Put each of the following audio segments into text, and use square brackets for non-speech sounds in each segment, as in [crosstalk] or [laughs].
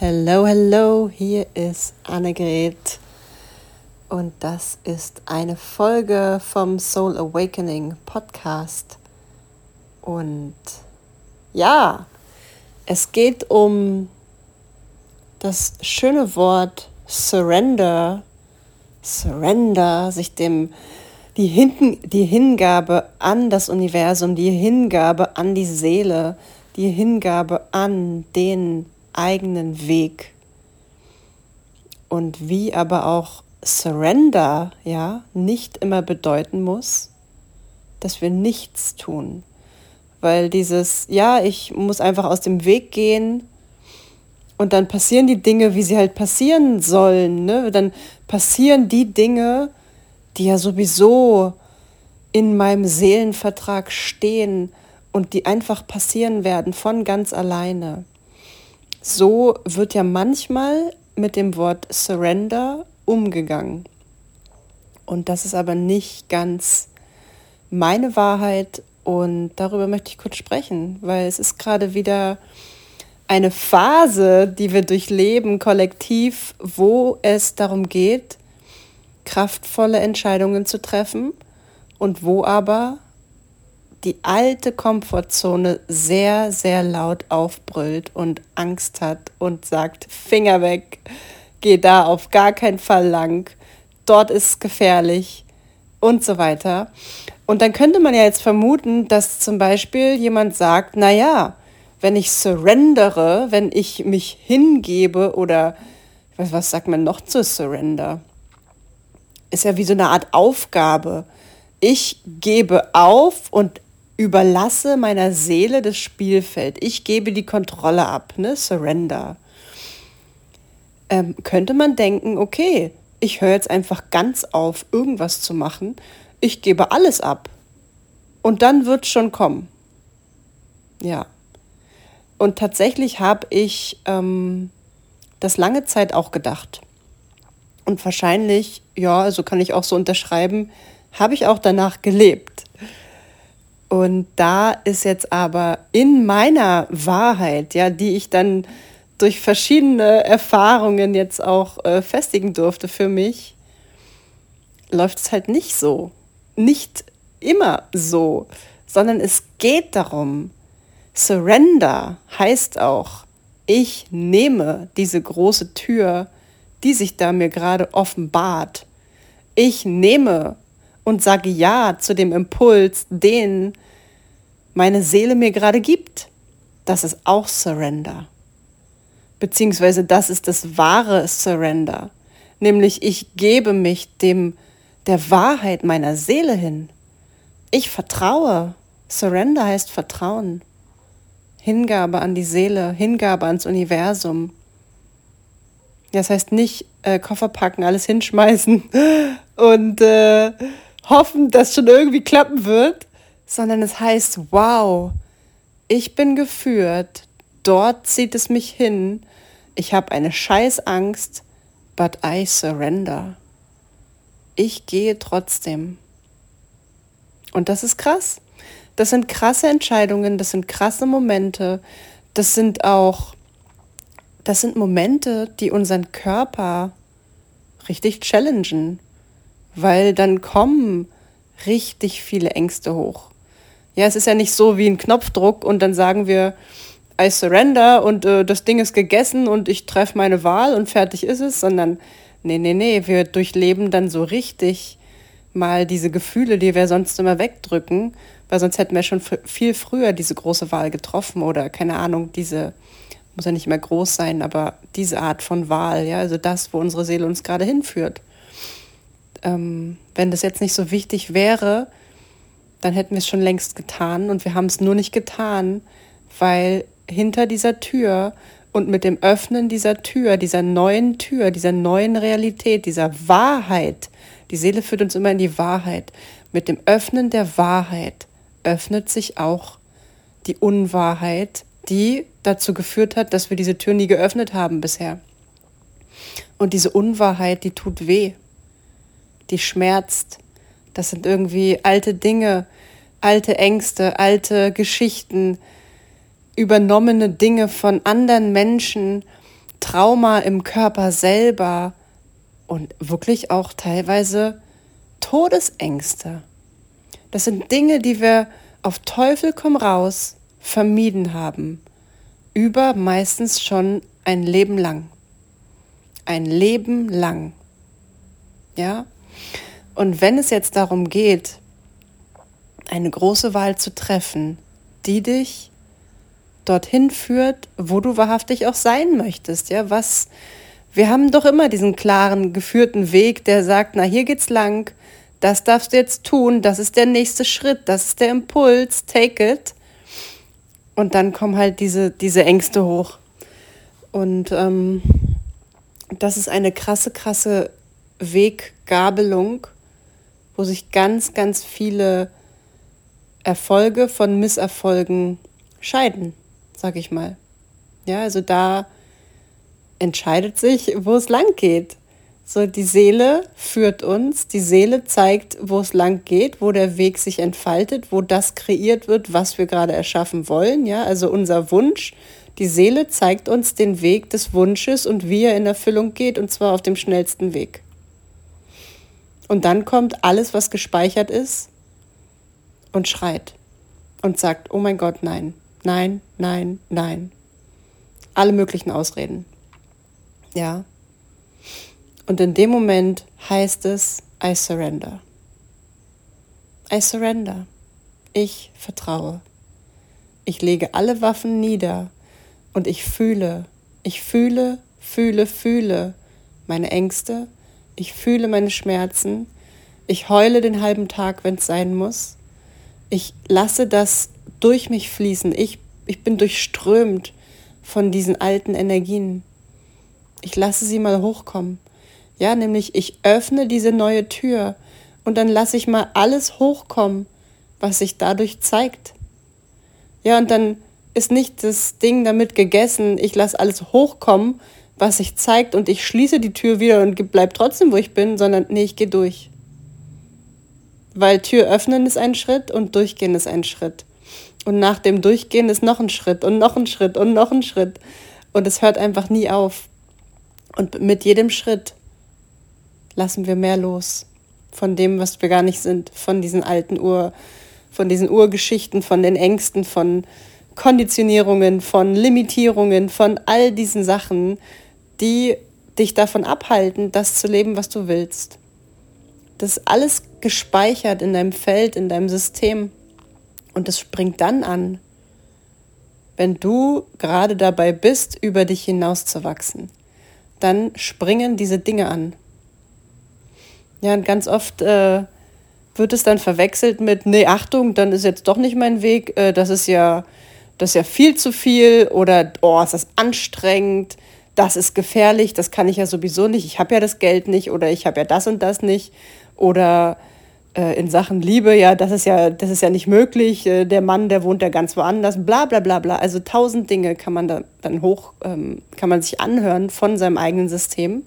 Hello, hello, hier ist Annegret und das ist eine Folge vom Soul Awakening Podcast. Und ja, es geht um das schöne Wort Surrender. Surrender, sich dem die, Hin die Hingabe an das Universum, die Hingabe an die Seele, die Hingabe an den eigenen Weg. Und wie aber auch Surrender ja nicht immer bedeuten muss, dass wir nichts tun. Weil dieses, ja, ich muss einfach aus dem Weg gehen und dann passieren die Dinge, wie sie halt passieren sollen. Ne? Dann passieren die Dinge, die ja sowieso in meinem Seelenvertrag stehen und die einfach passieren werden von ganz alleine. So wird ja manchmal mit dem Wort Surrender umgegangen. Und das ist aber nicht ganz meine Wahrheit und darüber möchte ich kurz sprechen, weil es ist gerade wieder eine Phase, die wir durchleben, kollektiv, wo es darum geht, kraftvolle Entscheidungen zu treffen und wo aber die alte Komfortzone sehr, sehr laut aufbrüllt und Angst hat und sagt, Finger weg, geh da auf gar keinen Fall lang, dort ist es gefährlich und so weiter. Und dann könnte man ja jetzt vermuten, dass zum Beispiel jemand sagt, na ja, wenn ich surrendere, wenn ich mich hingebe oder was, was sagt man noch zu surrender? Ist ja wie so eine Art Aufgabe. Ich gebe auf und überlasse meiner Seele das Spielfeld. Ich gebe die Kontrolle ab, ne? Surrender ähm, könnte man denken, okay, ich höre jetzt einfach ganz auf, irgendwas zu machen. Ich gebe alles ab. Und dann wird es schon kommen. Ja. Und tatsächlich habe ich ähm, das lange Zeit auch gedacht. Und wahrscheinlich, ja, also kann ich auch so unterschreiben, habe ich auch danach gelebt. Und da ist jetzt aber in meiner Wahrheit, ja, die ich dann durch verschiedene Erfahrungen jetzt auch äh, festigen durfte für mich, läuft es halt nicht so. Nicht immer so, sondern es geht darum, Surrender heißt auch, ich nehme diese große Tür, die sich da mir gerade offenbart. Ich nehme und sage Ja zu dem Impuls, den meine Seele mir gerade gibt. Das ist auch Surrender. Beziehungsweise das ist das wahre Surrender. Nämlich ich gebe mich dem, der Wahrheit meiner Seele hin. Ich vertraue. Surrender heißt Vertrauen. Hingabe an die Seele, Hingabe ans Universum. Das heißt nicht äh, Koffer packen, alles hinschmeißen [laughs] und äh, hoffen, dass schon irgendwie klappen wird, sondern es heißt, wow, ich bin geführt, dort zieht es mich hin ich habe eine Scheißangst, but I surrender. Ich gehe trotzdem. Und das ist krass. Das sind krasse Entscheidungen, das sind krasse Momente, das sind auch, das sind Momente, die unseren Körper richtig challengen, weil dann kommen richtig viele Ängste hoch. Ja, es ist ja nicht so wie ein Knopfdruck und dann sagen wir, I surrender und äh, das Ding ist gegessen und ich treffe meine Wahl und fertig ist es, sondern nee, nee, nee, wir durchleben dann so richtig mal diese Gefühle, die wir sonst immer wegdrücken, weil sonst hätten wir schon viel früher diese große Wahl getroffen oder keine Ahnung, diese muss ja nicht mehr groß sein, aber diese Art von Wahl, ja, also das, wo unsere Seele uns gerade hinführt. Ähm, wenn das jetzt nicht so wichtig wäre, dann hätten wir es schon längst getan und wir haben es nur nicht getan, weil hinter dieser Tür und mit dem Öffnen dieser Tür, dieser neuen Tür, dieser neuen Realität, dieser Wahrheit, die Seele führt uns immer in die Wahrheit, mit dem Öffnen der Wahrheit öffnet sich auch die Unwahrheit, die dazu geführt hat, dass wir diese Tür nie geöffnet haben bisher. Und diese Unwahrheit, die tut weh, die schmerzt. Das sind irgendwie alte Dinge, alte Ängste, alte Geschichten, übernommene Dinge von anderen Menschen, Trauma im Körper selber und wirklich auch teilweise Todesängste. Das sind Dinge, die wir auf Teufel komm raus vermieden haben. Über meistens schon ein Leben lang. Ein Leben lang. Ja? Und wenn es jetzt darum geht, eine große Wahl zu treffen, die dich dorthin führt, wo du wahrhaftig auch sein möchtest, ja, was wir haben doch immer diesen klaren geführten Weg, der sagt, na, hier geht's lang, das darfst du jetzt tun, das ist der nächste Schritt, das ist der Impuls, take it. Und dann kommen halt diese, diese Ängste hoch. Und ähm, das ist eine krasse, krasse Weggabelung, wo sich ganz, ganz viele Erfolge von Misserfolgen scheiden, sag ich mal. Ja, also da entscheidet sich, wo es lang geht. So, die Seele führt uns, die Seele zeigt, wo es lang geht, wo der Weg sich entfaltet, wo das kreiert wird, was wir gerade erschaffen wollen. Ja, also unser Wunsch. Die Seele zeigt uns den Weg des Wunsches und wie er in Erfüllung geht, und zwar auf dem schnellsten Weg. Und dann kommt alles, was gespeichert ist, und schreit und sagt, oh mein Gott, nein, nein, nein, nein. Alle möglichen Ausreden. Ja, und in dem Moment heißt es, I surrender. I surrender. Ich vertraue. Ich lege alle Waffen nieder und ich fühle, ich fühle, fühle, fühle meine Ängste, ich fühle meine Schmerzen, ich heule den halben Tag, wenn es sein muss. Ich lasse das durch mich fließen. Ich, ich bin durchströmt von diesen alten Energien. Ich lasse sie mal hochkommen. Ja, nämlich ich öffne diese neue Tür und dann lasse ich mal alles hochkommen, was sich dadurch zeigt. Ja, und dann ist nicht das Ding damit gegessen, ich lasse alles hochkommen, was sich zeigt und ich schließe die Tür wieder und bleib trotzdem, wo ich bin, sondern nee, ich gehe durch. Weil Tür öffnen ist ein Schritt und durchgehen ist ein Schritt. Und nach dem Durchgehen ist noch ein Schritt und noch ein Schritt und noch ein Schritt. Und es hört einfach nie auf. Und mit jedem Schritt lassen wir mehr los von dem, was wir gar nicht sind, von diesen alten Ur, von diesen Urgeschichten, von den Ängsten, von Konditionierungen, von Limitierungen, von all diesen Sachen, die dich davon abhalten, das zu leben, was du willst. Das ist alles gespeichert in deinem Feld, in deinem System. Und es springt dann an, wenn du gerade dabei bist, über dich hinauszuwachsen. Dann springen diese Dinge an. Ja, und ganz oft äh, wird es dann verwechselt mit, nee, Achtung, dann ist jetzt doch nicht mein Weg, äh, das ist ja, das ist ja viel zu viel oder oh, ist das anstrengend, das ist gefährlich, das kann ich ja sowieso nicht, ich habe ja das Geld nicht oder ich habe ja das und das nicht oder äh, in Sachen Liebe, ja, das ist ja, das ist ja nicht möglich, äh, der Mann, der wohnt ja ganz woanders, bla bla bla bla. Also tausend Dinge kann man da dann hoch, ähm, kann man sich anhören von seinem eigenen System.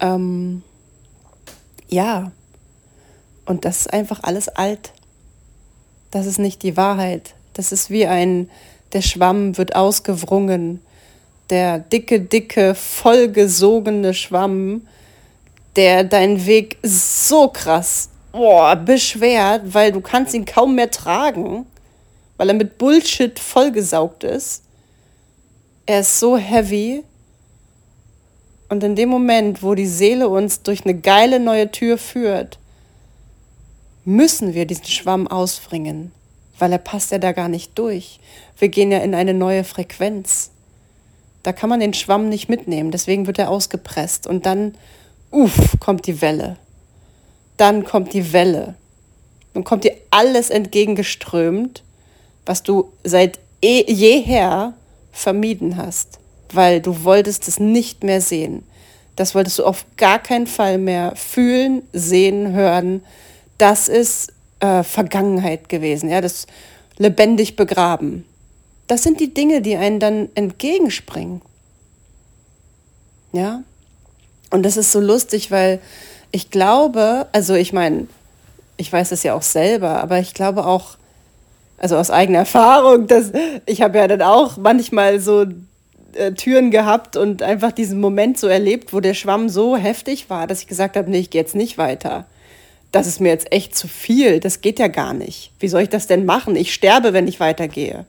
Ähm, ja. Und das ist einfach alles alt. Das ist nicht die Wahrheit. Das ist wie ein, der Schwamm wird ausgewrungen. Der dicke, dicke, vollgesogene Schwamm, der deinen Weg so krass boah, beschwert, weil du kannst ihn kaum mehr tragen, weil er mit Bullshit vollgesaugt ist. Er ist so heavy, und in dem Moment, wo die Seele uns durch eine geile neue Tür führt, müssen wir diesen Schwamm ausbringen, weil er passt ja da gar nicht durch. Wir gehen ja in eine neue Frequenz. Da kann man den Schwamm nicht mitnehmen, deswegen wird er ausgepresst und dann, uff, kommt die Welle. Dann kommt die Welle. Dann kommt dir alles entgegengeströmt, was du seit eh, jeher vermieden hast weil du wolltest es nicht mehr sehen. Das wolltest du auf gar keinen Fall mehr fühlen, sehen, hören. Das ist äh, Vergangenheit gewesen, ja, das lebendig begraben. Das sind die Dinge, die einen dann entgegenspringen. Ja? Und das ist so lustig, weil ich glaube, also ich meine, ich weiß es ja auch selber, aber ich glaube auch, also aus eigener Erfahrung, dass ich habe ja dann auch manchmal so äh, Türen gehabt und einfach diesen Moment so erlebt, wo der Schwamm so heftig war, dass ich gesagt habe, nee, ich gehe jetzt nicht weiter. Das ist mir jetzt echt zu viel, das geht ja gar nicht. Wie soll ich das denn machen? Ich sterbe, wenn ich weitergehe.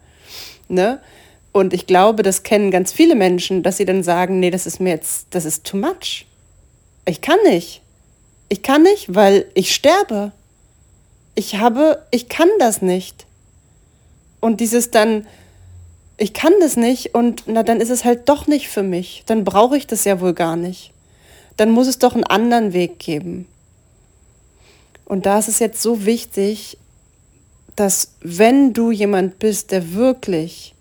Ne? Und ich glaube, das kennen ganz viele Menschen, dass sie dann sagen, nee, das ist mir jetzt, das ist too much. Ich kann nicht. Ich kann nicht, weil ich sterbe. Ich habe, ich kann das nicht. Und dieses dann, ich kann das nicht und na, dann ist es halt doch nicht für mich. Dann brauche ich das ja wohl gar nicht. Dann muss es doch einen anderen Weg geben. Und da ist es jetzt so wichtig, dass wenn du jemand bist, der wirklich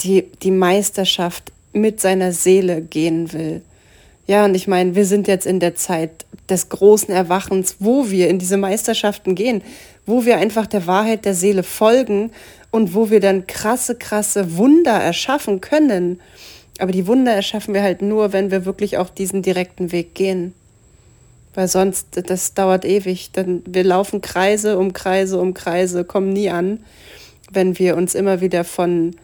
die, die Meisterschaft mit seiner Seele gehen will, ja, und ich meine, wir sind jetzt in der Zeit des großen Erwachens, wo wir in diese Meisterschaften gehen, wo wir einfach der Wahrheit der Seele folgen und wo wir dann krasse, krasse Wunder erschaffen können. Aber die Wunder erschaffen wir halt nur, wenn wir wirklich auf diesen direkten Weg gehen. Weil sonst, das dauert ewig. Dann, wir laufen Kreise um Kreise um Kreise, kommen nie an, wenn wir uns immer wieder von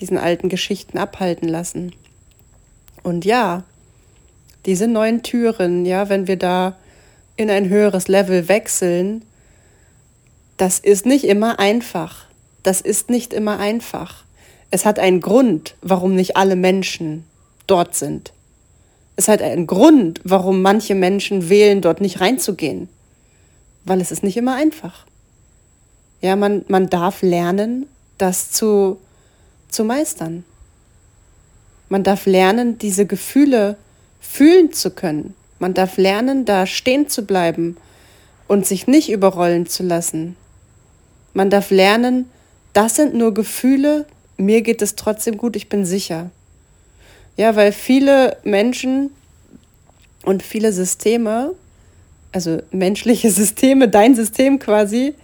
diesen alten Geschichten abhalten lassen. Und ja, diese neuen Türen, ja, wenn wir da in ein höheres Level wechseln, das ist nicht immer einfach. Das ist nicht immer einfach. Es hat einen Grund, warum nicht alle Menschen dort sind. Es hat einen Grund, warum manche Menschen wählen, dort nicht reinzugehen. Weil es ist nicht immer einfach. Ja, man, man darf lernen, das zu, zu meistern. Man darf lernen, diese Gefühle fühlen zu können. Man darf lernen, da stehen zu bleiben und sich nicht überrollen zu lassen. Man darf lernen, das sind nur Gefühle, mir geht es trotzdem gut, ich bin sicher. Ja, weil viele Menschen und viele Systeme, also menschliche [laughs] Systeme, dein System quasi,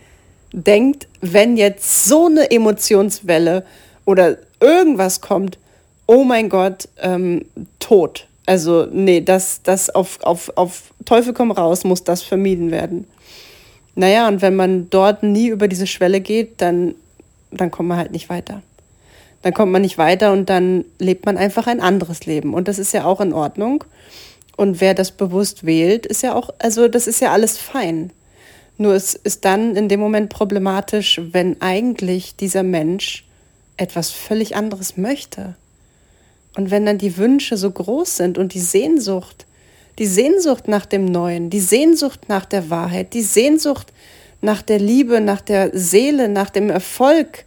denkt, wenn jetzt so eine Emotionswelle oder irgendwas kommt, oh mein Gott, ähm, tot. Also, nee, das, das auf, auf, auf Teufel komm raus muss das vermieden werden. Naja, und wenn man dort nie über diese Schwelle geht, dann, dann kommt man halt nicht weiter. Dann kommt man nicht weiter und dann lebt man einfach ein anderes Leben. Und das ist ja auch in Ordnung. Und wer das bewusst wählt, ist ja auch, also das ist ja alles fein. Nur es ist dann in dem Moment problematisch, wenn eigentlich dieser Mensch etwas völlig anderes möchte. Und wenn dann die Wünsche so groß sind und die Sehnsucht, die Sehnsucht nach dem Neuen, die Sehnsucht nach der Wahrheit, die Sehnsucht nach der Liebe, nach der Seele, nach dem Erfolg,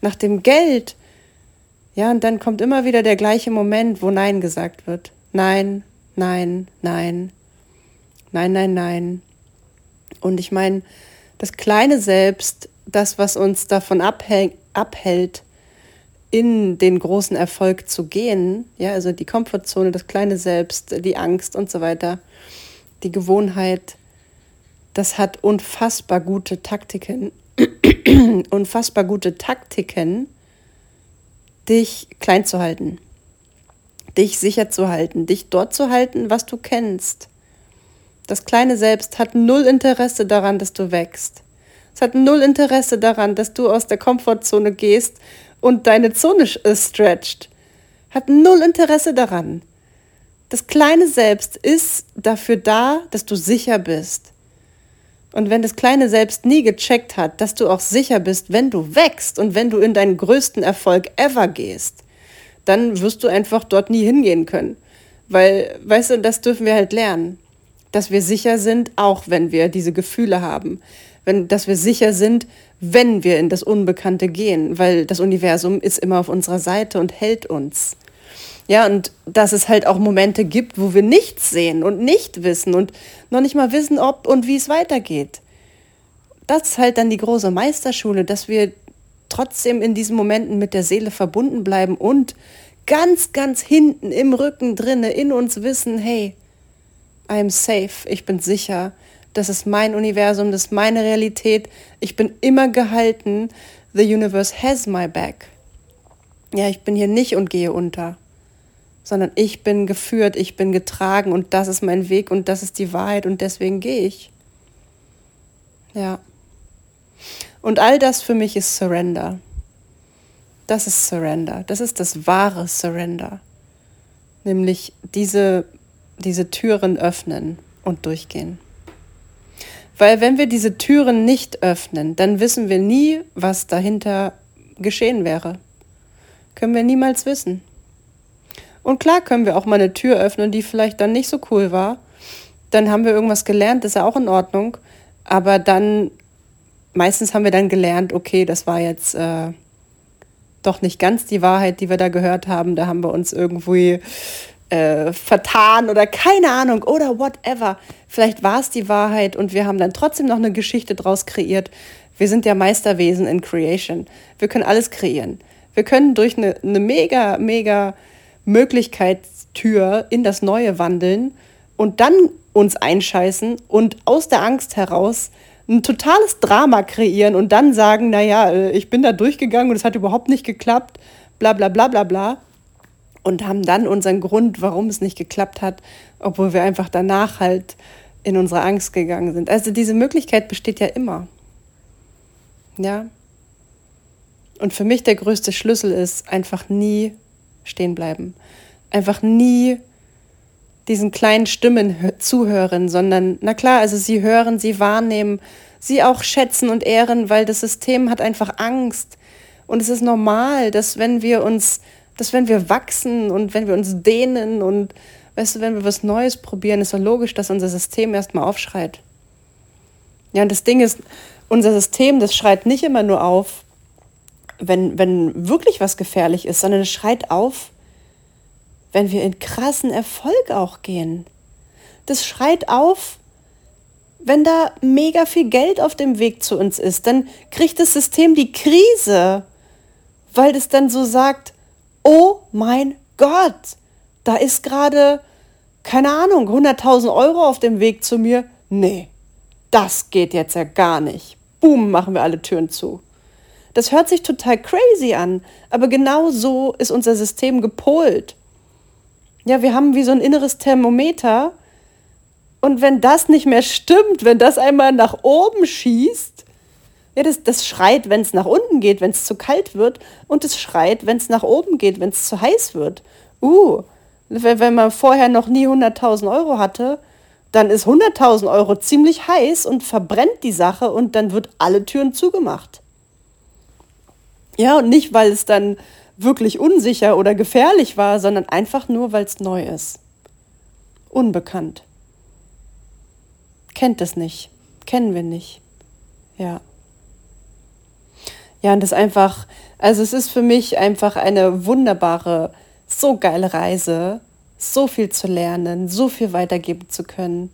nach dem Geld. Ja, und dann kommt immer wieder der gleiche Moment, wo Nein gesagt wird. Nein, nein, nein, nein, nein, nein. Und ich meine, das kleine Selbst, das, was uns davon abhält, in den großen Erfolg zu gehen, ja, also die Komfortzone, das kleine Selbst, die Angst und so weiter, die Gewohnheit, das hat unfassbar gute Taktiken, [clears throat] unfassbar gute Taktiken, dich klein zu halten, dich sicher zu halten, dich dort zu halten, was du kennst. Das kleine Selbst hat null Interesse daran, dass du wächst. Es hat null Interesse daran, dass du aus der Komfortzone gehst und deine Zone äh, stretcht, hat null Interesse daran. Das kleine Selbst ist dafür da, dass du sicher bist. Und wenn das kleine Selbst nie gecheckt hat, dass du auch sicher bist, wenn du wächst und wenn du in deinen größten Erfolg ever gehst, dann wirst du einfach dort nie hingehen können. Weil, weißt du, das dürfen wir halt lernen. Dass wir sicher sind, auch wenn wir diese Gefühle haben wenn, dass wir sicher sind, wenn wir in das Unbekannte gehen, weil das Universum ist immer auf unserer Seite und hält uns. Ja, und dass es halt auch Momente gibt, wo wir nichts sehen und nicht wissen und noch nicht mal wissen, ob und wie es weitergeht. Das ist halt dann die große Meisterschule, dass wir trotzdem in diesen Momenten mit der Seele verbunden bleiben und ganz, ganz hinten im Rücken drinne in uns wissen, hey, I'm safe, ich bin sicher, das ist mein Universum, das ist meine Realität. Ich bin immer gehalten. The universe has my back. Ja, ich bin hier nicht und gehe unter, sondern ich bin geführt, ich bin getragen und das ist mein Weg und das ist die Wahrheit und deswegen gehe ich. Ja. Und all das für mich ist Surrender. Das ist Surrender. Das ist das wahre Surrender. Nämlich diese, diese Türen öffnen und durchgehen. Weil wenn wir diese Türen nicht öffnen, dann wissen wir nie, was dahinter geschehen wäre. Können wir niemals wissen. Und klar können wir auch mal eine Tür öffnen, die vielleicht dann nicht so cool war. Dann haben wir irgendwas gelernt, ist ja auch in Ordnung. Aber dann, meistens haben wir dann gelernt, okay, das war jetzt äh, doch nicht ganz die Wahrheit, die wir da gehört haben. Da haben wir uns irgendwie äh, vertan oder keine Ahnung oder whatever. Vielleicht war es die Wahrheit und wir haben dann trotzdem noch eine Geschichte draus kreiert. Wir sind ja Meisterwesen in Creation. Wir können alles kreieren. Wir können durch eine, eine mega, mega Möglichkeitstür in das Neue wandeln und dann uns einscheißen und aus der Angst heraus ein totales Drama kreieren und dann sagen, naja, äh, ich bin da durchgegangen und es hat überhaupt nicht geklappt, bla bla bla bla bla. Und haben dann unseren Grund, warum es nicht geklappt hat, obwohl wir einfach danach halt in unsere Angst gegangen sind. Also diese Möglichkeit besteht ja immer. Ja. Und für mich der größte Schlüssel ist einfach nie stehen bleiben. Einfach nie diesen kleinen Stimmen zuhören, sondern, na klar, also sie hören, sie wahrnehmen, sie auch schätzen und ehren, weil das System hat einfach Angst. Und es ist normal, dass wenn wir uns, dass wenn wir wachsen und wenn wir uns dehnen und, weißt du, wenn wir was Neues probieren, ist doch logisch, dass unser System erstmal aufschreit. Ja, und das Ding ist, unser System, das schreit nicht immer nur auf, wenn, wenn wirklich was gefährlich ist, sondern es schreit auf, wenn wir in krassen Erfolg auch gehen. Das schreit auf, wenn da mega viel Geld auf dem Weg zu uns ist. Dann kriegt das System die Krise, weil es dann so sagt, oh mein Gott, da ist gerade, keine Ahnung, 100.000 Euro auf dem Weg zu mir. Nee, das geht jetzt ja gar nicht. Boom, machen wir alle Türen zu. Das hört sich total crazy an, aber genau so ist unser System gepolt. Ja, wir haben wie so ein inneres Thermometer. Und wenn das nicht mehr stimmt, wenn das einmal nach oben schießt, ja, das, das schreit, wenn es nach unten geht, wenn es zu kalt wird. Und es schreit, wenn es nach oben geht, wenn es zu heiß wird. Uh, wenn man vorher noch nie 100.000 Euro hatte, dann ist 100.000 Euro ziemlich heiß und verbrennt die Sache und dann wird alle Türen zugemacht. Ja, und nicht, weil es dann wirklich unsicher oder gefährlich war, sondern einfach nur, weil es neu ist. Unbekannt. Kennt es nicht. Kennen wir nicht. Ja. Ja, und das einfach, also es ist für mich einfach eine wunderbare, so geile Reise, so viel zu lernen, so viel weitergeben zu können.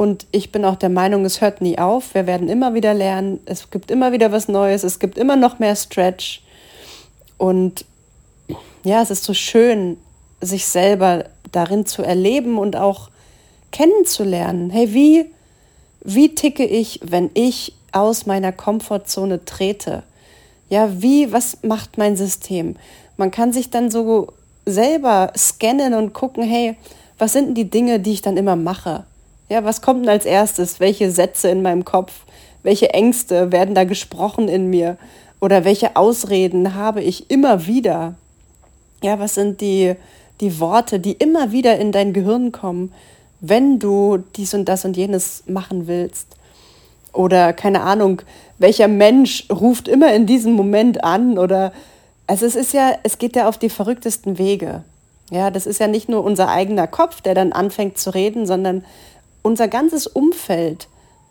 Und ich bin auch der Meinung, es hört nie auf. Wir werden immer wieder lernen. Es gibt immer wieder was Neues. Es gibt immer noch mehr Stretch. Und ja, es ist so schön, sich selber darin zu erleben und auch kennenzulernen. Hey, wie, wie ticke ich, wenn ich aus meiner Komfortzone trete? Ja, wie, was macht mein System? Man kann sich dann so selber scannen und gucken, hey, was sind denn die Dinge, die ich dann immer mache? Ja, was kommt denn als erstes? Welche Sätze in meinem Kopf? Welche Ängste werden da gesprochen in mir? Oder welche Ausreden habe ich immer wieder? Ja, was sind die, die Worte, die immer wieder in dein Gehirn kommen, wenn du dies und das und jenes machen willst? Oder keine Ahnung, welcher Mensch ruft immer in diesem Moment an? Oder also es ist ja, es geht ja auf die verrücktesten Wege. Ja, das ist ja nicht nur unser eigener Kopf, der dann anfängt zu reden, sondern unser ganzes Umfeld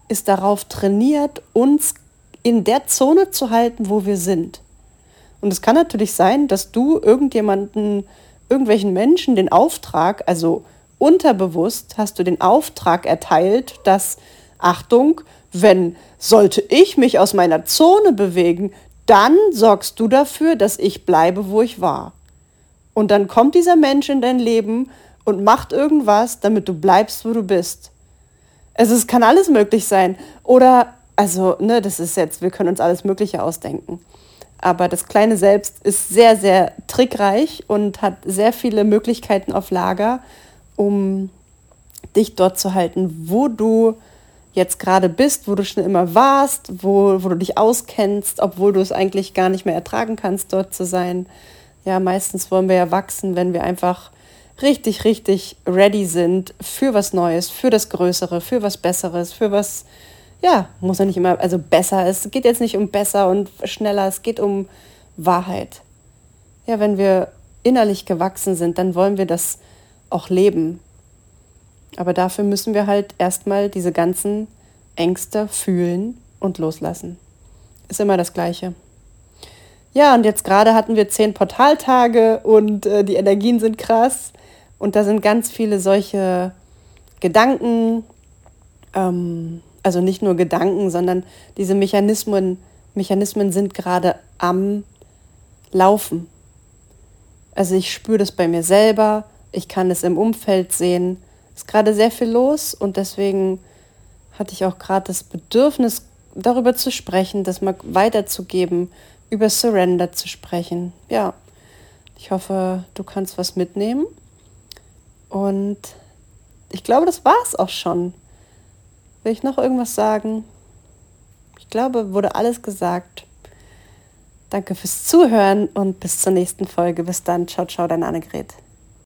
ist darauf trainiert, uns in der Zone zu halten, wo wir sind. Und es kann natürlich sein, dass du irgendjemanden, irgendwelchen Menschen den Auftrag, also unterbewusst hast du den Auftrag erteilt, dass, Achtung, wenn sollte ich mich aus meiner Zone bewegen, dann sorgst du dafür, dass ich bleibe, wo ich war. Und dann kommt dieser Mensch in dein Leben und macht irgendwas, damit du bleibst, wo du bist. Also es kann alles möglich sein. Oder, also, ne, das ist jetzt, wir können uns alles Mögliche ausdenken. Aber das kleine Selbst ist sehr, sehr trickreich und hat sehr viele Möglichkeiten auf Lager, um dich dort zu halten, wo du jetzt gerade bist, wo du schon immer warst, wo, wo du dich auskennst, obwohl du es eigentlich gar nicht mehr ertragen kannst, dort zu sein. Ja, meistens wollen wir ja wachsen, wenn wir einfach richtig, richtig ready sind für was Neues, für das Größere, für was Besseres, für was, ja, muss ja nicht immer, also besser. Es geht jetzt nicht um besser und schneller, es geht um Wahrheit. Ja, wenn wir innerlich gewachsen sind, dann wollen wir das auch leben. Aber dafür müssen wir halt erstmal diese ganzen Ängste fühlen und loslassen. Ist immer das Gleiche. Ja, und jetzt gerade hatten wir zehn Portaltage und äh, die Energien sind krass. Und da sind ganz viele solche Gedanken, ähm, also nicht nur Gedanken, sondern diese Mechanismen, Mechanismen sind gerade am Laufen. Also ich spüre das bei mir selber, ich kann es im Umfeld sehen. Es ist gerade sehr viel los und deswegen hatte ich auch gerade das Bedürfnis, darüber zu sprechen, das mal weiterzugeben, über Surrender zu sprechen. Ja, ich hoffe, du kannst was mitnehmen. Und ich glaube, das war es auch schon. Will ich noch irgendwas sagen? Ich glaube, wurde alles gesagt. Danke fürs Zuhören und bis zur nächsten Folge. Bis dann. Ciao, ciao, dein Annegret.